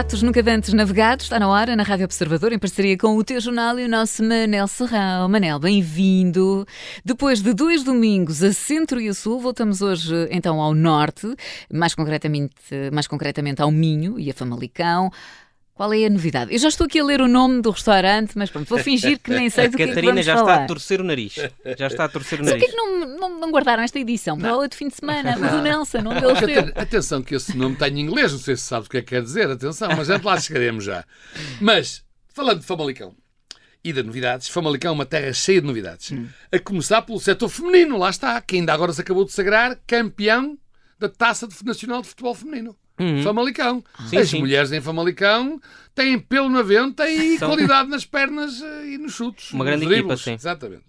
pratos nunca dantes navegados, está na hora, na Rádio Observador, em parceria com o teu jornal e o nosso Manel Serrão. Manel, bem-vindo. Depois de dois domingos a centro e a sul, voltamos hoje então ao norte, mais concretamente, mais concretamente ao Minho e a Famalicão. Qual é a novidade? Eu já estou aqui a ler o nome do restaurante, mas pronto, vou fingir que nem sei do que é que Catarina já falar. está a torcer o nariz. Já está a torcer o Mas nariz. porquê que não, não, não guardaram esta edição para o outro fim de semana? O do Nelson, onde ele esteve. Aten- Atenção que esse nome está em inglês, não sei se sabes o que é que quer dizer, atenção, mas antes lá chegaremos já. Mas, falando de Famalicão e de novidades, Famalicão é uma terra cheia de novidades. A começar pelo setor feminino, lá está, que ainda agora se acabou de sagrar campeão da Taça de- Nacional de Futebol Feminino. Famalicão. Uhum. Sim, As sim. mulheres em Famalicão têm pelo na venta e São- qualidade nas pernas eh, e nos chutes. Uma nos grande equipa, dribles. sim. Exatamente.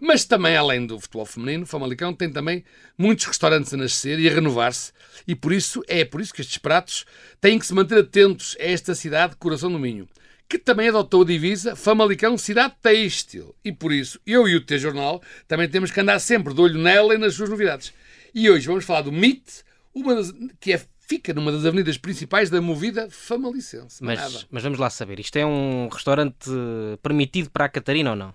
Mas também, além do futebol feminino, Famalicão tem também muitos restaurantes a nascer e a renovar-se. E por isso, é por isso que estes pratos têm que se manter atentos a esta cidade, coração do Minho, que também adotou a divisa Famalicão Cidade Têxtil. E por isso, eu e o T-Jornal também temos que andar sempre de olho nela e nas suas novidades. E hoje vamos falar do MIT, uma das- que é, fica numa das avenidas principais da movida famalicense. Mas, mas vamos lá saber, isto é um restaurante permitido para a Catarina ou não?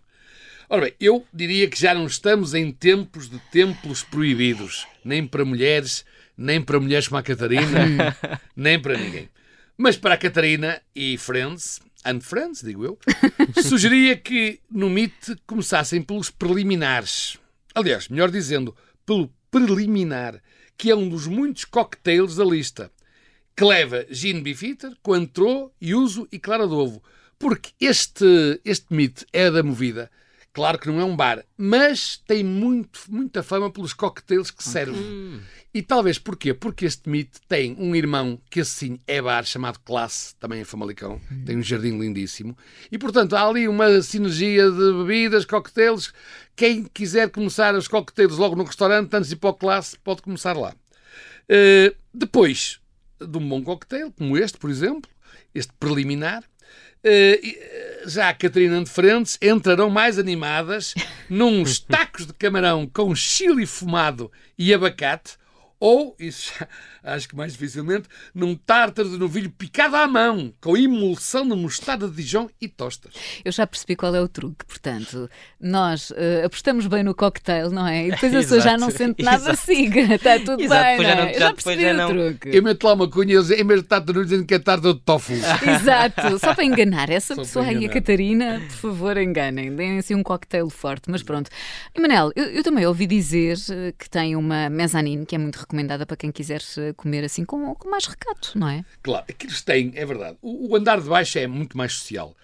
Ora bem, eu diria que já não estamos em tempos de templos proibidos, nem para mulheres, nem para mulheres como a Catarina, nem para ninguém. Mas para a Catarina e Friends, and Friends, digo eu, sugeria que no MIT começassem pelos preliminares. Aliás, melhor dizendo, pelo preliminar, que é um dos muitos cocktails da lista, que leva gin bifitter, coentrô, yuzu e clara de ovo. Porque este, este mito é da movida. Claro que não é um bar, mas tem muito, muita fama pelos cocktails que serve. E talvez porquê? Porque este mito tem um irmão que assim é bar, chamado Classe, também em Famalicão. Tem um jardim lindíssimo. E portanto há ali uma sinergia de bebidas, cocktails. Quem quiser começar os cocktails logo no restaurante, antes de ir para o Classe, pode começar lá. Uh, depois de um bom cocktail, como este, por exemplo, este preliminar, uh, já a Catarina de Frentes entrarão mais animadas nos tacos de camarão com chile fumado e abacate, ou, isso acho que mais dificilmente, num tártaro de novilho picado à mão, com emulsão de mostarda de Dijon e tostas. Eu já percebi qual é o truque, portanto, nós eh, apostamos bem no cocktail, não é? E depois a pessoa já não sente nada, Exato. siga, está tudo Exato, bem, não é? não- Eu já já percebi já o não- truque. Eu meto lá uma cunha, em vez de tártaro de novilho, dizendo que é tártaro de tofu. Exato, só para enganar essa Só pessoa aí, a. Catarina, por favor, enganem, deem assim um cocktail forte, mas pronto. E Manel, eu, eu também ouvi dizer eh, que tem uma mezzanine que é muito recomendada para quem quiser eh, comer assim com, com mais recato, não é? Claro, aquilo tem, é verdade. O, o andar de baixo é muito mais social.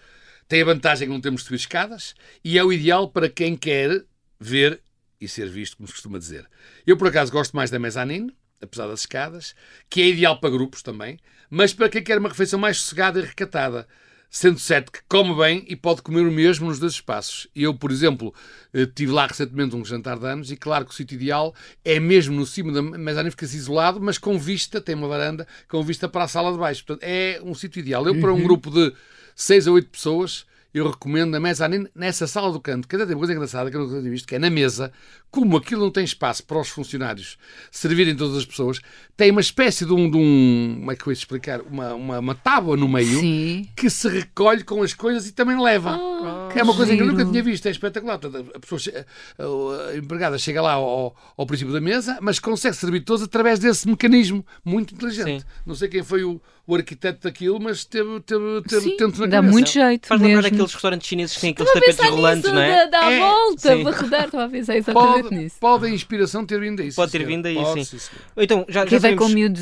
Tem a vantagem que não temos de subir escadas e é o ideal para quem quer ver e ser visto, como se costuma dizer. Eu, por acaso, gosto mais da mezzanine, apesar das escadas, que é ideal para grupos também, mas para quem quer uma refeição mais sossegada e recatada. Sendo certo que come bem e pode comer o mesmo nos dois espaços. Eu, por exemplo, eh, tive lá recentemente um jantar de anos e claro que o sítio ideal é mesmo no cimo da mezzanine, fica-se isolado, mas com vista, tem uma varanda, com vista para a sala de baixo. Portanto, é um sítio ideal. Eu, para um grupo de 6 a 8 pessoas, eu recomendo a mezzanine nessa sala do canto. Que até tem uma coisa engraçada que eu nunca tinha visto, que é na mesa, como aquilo não tem espaço para os funcionários servirem todas as pessoas, tem uma espécie de um. De um como é que eu ia explicar? Uma, uma, uma tábua no meio Sim. que se recolhe com as coisas e também leva. Ah, é uma coisa que eu nunca tinha visto, é espetacular. A, pessoa, a- a empregada chega lá ao, ao princípio da mesa, mas consegue servir todos através desse mecanismo muito inteligente. Sim. Não sei quem foi o, o arquiteto daquilo, mas teve, teve, teve Sim, tento na dá cabeça. muito jeito Faz lembrar aqueles restaurantes chineses que têm aqueles a tapetes rolantes, não é? Da, da É, volta, sim. para rodar, estava a pensar exatamente Pode, nisso. pode a inspiração ter vindo daí. Pode ter vindo daí, Pode, sim. Então, já, Quem já vai com miúdos,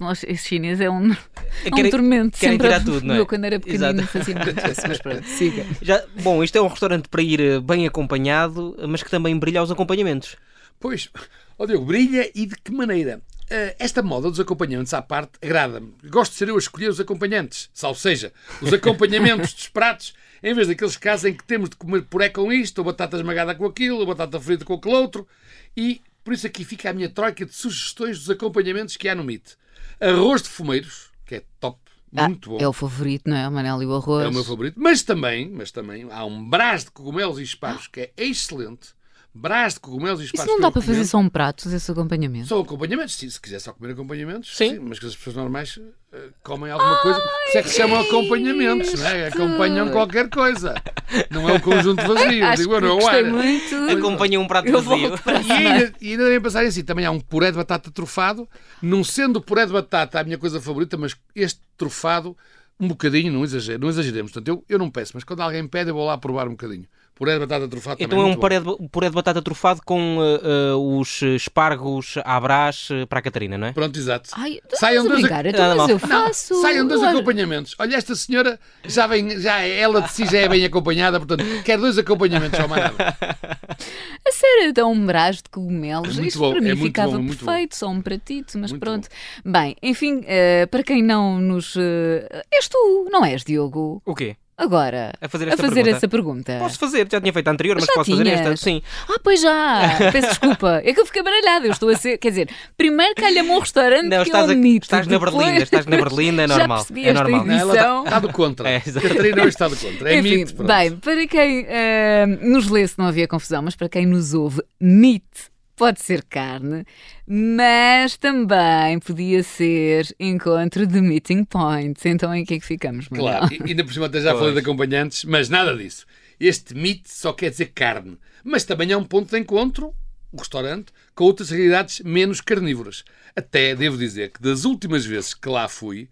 nós, esse chinês é um, é um Querem- tormento. querem sempre tirar a- tudo, não é? Eu, quando era pequenino, Exato. fazia muito isso, mas pronto, siga. Já, bom, isto é um restaurante para ir eh, bem acompanhado, mas que também brilha aos acompanhamentos. Pois, ó Diogo, brilha e de que maneira? Eh, esta moda dos acompanhantes à parte agrada-me. Gosto de ser eu a escolher os acompanhantes. Ou seja, os acompanhamentos dos pratos, em vez daqueles casos em que temos de comer puré com isto, ou batata esmagada com aquilo, ou batata frita com aquele outro. E por isso aqui fica a minha troika de sugestões dos acompanhamentos que há no MIT. Arroz de fumeiros, que é top, muito bom. É o favorito, não é? O Manel e o arroz. É o meu favorito. Mas também, mas também há um brás de cogumelos e espargos que é excelente. Brás de cogumelos e Isso não dá para fazer só um prato desse acompanhamento? São acompanhamentos, sim, se quiser só comer acompanhamentos, Sim. sim, mas que as pessoas normais eh, comem alguma coisa. Por isso é que se chamam acompanhamentos, não é? Acompanham qualquer coisa. Não é um conjunto vazio. Acho Digo, eu que não gostei era. muito. Acompanha um prato Eu vazio. E ainda, e ainda devem pensar assim, também há um puré de batata trufado, não sendo o puré de batata a minha coisa favorita, mas este trufado, um bocadinho, não, exagero, não exageremos. Portanto, eu, eu não peço, mas quando alguém pede, eu vou lá provar um bocadinho. Puré de batata trufado Então também é um bom. puré de, um puré de batata trufado com eh, eh, os espargos à brás eh, para a Catarina, não é? Pronto, exato. Ai, Saiam a dois brincar? ac- Então, mas eu faço. Saiam dois acompanhamentos. Olha, esta senhora já vem, já é- ela de si já é bem acompanhada, portanto, quer dois acompanhamentos ao mais nada. A sério, então um brás de cogumelos. É Isto bom, para mim é muito ficava bom, muito perfeito, só um pratito, mas Muito pronto. Bem, enfim, eh, para quem não nos. és tu, não és, Diogo? O quê? Agora, A fazer a esta fazer pergunta? essa pergunta. Posso fazer, já tinha feito a anterior, mas Já posso fazer esta. tinhas? Sim. Ah, pois já! Peço desculpa. É que eu fiquei baralhada. Eu estou a ser. Quer dizer, primeiro calha-me um restaurante Não, que estás, eu a- admito. estás na depois- Berlinda, estás na Berlinda, é Já normal. percebi é normal. Não, ela Edição. está do contra. É. Catarina hoje está do contra. É Enfim, mito. pronto. bem, para quem eh, nos lê, se não havia confusão, mas para quem nos ouve, meat pode ser carne, mas também podia ser encontro de meeting points. Então em que é que ficamos, Manuel? Claro, e ainda por cima até já falei Pois. de acompanhantes, mas nada disso. Este meat só quer dizer carne, mas também é um ponto de encontro, o restaurante, com outras realidades menos carnívoras. Até devo dizer que das últimas vezes que lá fui,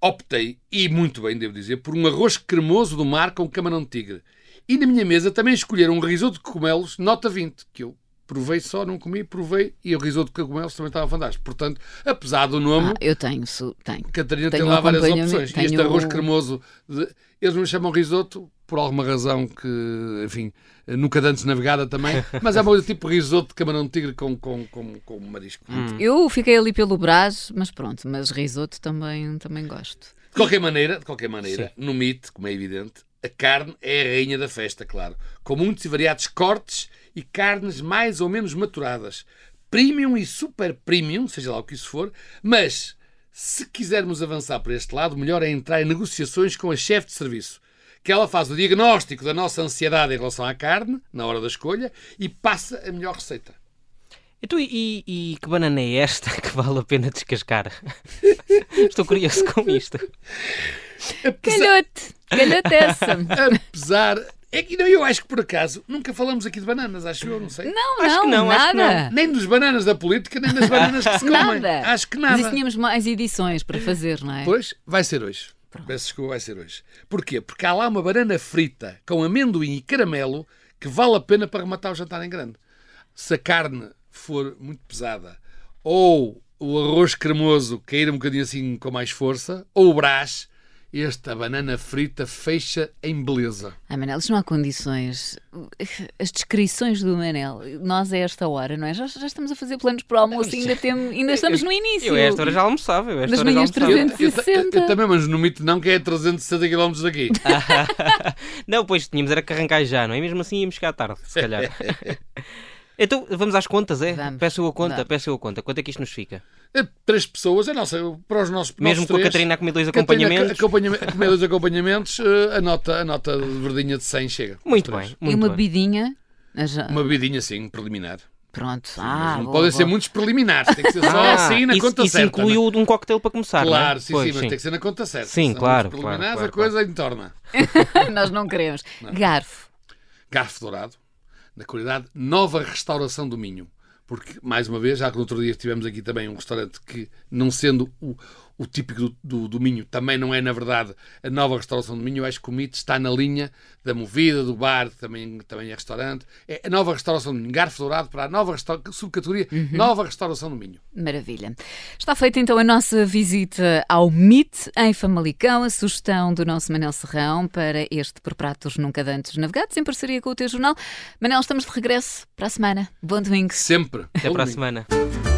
optei, e muito bem devo dizer, por um arroz cremoso do mar com camarão de tigre. E na minha mesa também escolheram um risoto de cogumelos nota 20, que eu provei só, não comi, provei, e o risoto de cogumelos também estava fantástico. Portanto, apesar do nome, Ah, eu tenho, su- tenho. Catarina Tenho tem lá várias opções. E este tenho- arroz cremoso, de- eles não chamam risoto por alguma razão que, enfim, nunca antes navegada também, mas é uma coisa tipo risoto de camarão de tigre com, com, com, com marisco. Hum. Eu fiquei ali pelo Brás, mas pronto, mas risoto também, também gosto. De qualquer maneira, de qualquer maneira, no mito, como é evidente, a carne é a rainha da festa, claro, com muitos e variados cortes e carnes mais ou menos maturadas. Premium e super premium, seja lá o que isso for, mas se quisermos avançar para este lado, melhor é entrar em negociações com a chefe de serviço. Que ela faz o diagnóstico da nossa ansiedade em relação à carne, na hora da escolha, e passa a melhor receita. Então, e, e- e que banana é esta que vale a pena descascar? Estou curioso com isto. Apesar, Calhote! Calhote essa! apesar é que não, eu acho que por acaso nunca falamos aqui de bananas, acho eu, não sei. Não, Acho que não, não, acho que nada. Nem dos bananas da política, nem das bananas que se comem. Nada. Acho que Mas nada. isso tínhamos mais edições para fazer, não é? Pois, vai ser hoje. Peço desculpa, vai ser hoje. Porquê? Porque há lá uma banana frita com amendoim e caramelo que vale a pena para rematar o jantar em grande. Se a carne for muito pesada ou o arroz cremoso cair um bocadinho assim com mais força, ou o brás, esta banana frita fecha em beleza. Ah, Manel, isto não há condições. As descrições do Manel, nós a esta hora, não é? Já, já estamos a fazer planos para o almoço e ainda, temos, ainda estamos no início. Eu a esta hora já almoçava. Eu esta Das hora já manhãs almoçava. Eu, eu, 360. eu também, mas no mito não, que é 360 km daqui. Não, pois tínhamos era que arrancar já, não é? Mesmo assim íamos chegar à tarde, se calhar. então, vamos às contas, é? Vamos. Peço eu a conta, peço eu a conta. Quanto é que isto nos fica? É, Três pessoas, a nossa, para os nossos Mesmo nossos com a três, Catarina a comer dois Catarina, acompanhamentos? acompanhama- a comer dois acompanhamentos, eh, a nota, a nota de verdinha de 100 chega. Muito três. bem, E muito uma bem. bidinha. Ah, já- Uma bebidinha, sim, preliminar. Pronto. Mas ah, não boa, podem boa. ser muitos preliminares, tem que ser só Ah, assim na isso, conta isso certa. inclui não é? um coquetel para começar, não é? Claro, sim, Pois, sim, mas tem que ser na conta certa. Sim, Senão claro, os preliminares, claro, a coisa entorna. Nós não queremos. Garfo. Garfo dourado, na qualidade Nova Restauração do Minho. Porque, mais uma vez, já que no outro dia tivemos aqui também um restaurante que, não sendo o, o típico do, do, do Minho, também não é, na verdade, a nova restauração do Minho. Eu acho que o mito está na linha da movida, do bar, também, também é restaurante. É a nova restauração do Minho. Garfo dourado para a nova subcategoria Nova Restauração do Minho. Maravilha. Está feita então a nossa visita ao MIT em Famalicão, a sugestão do nosso Manel Serrão para este Por Pratos Nunca Dantes Navegados, em parceria com o teu jornal. Manel, estamos de regresso para a semana. Bom domingo. Sempre. Até Bom para a domingo. semana.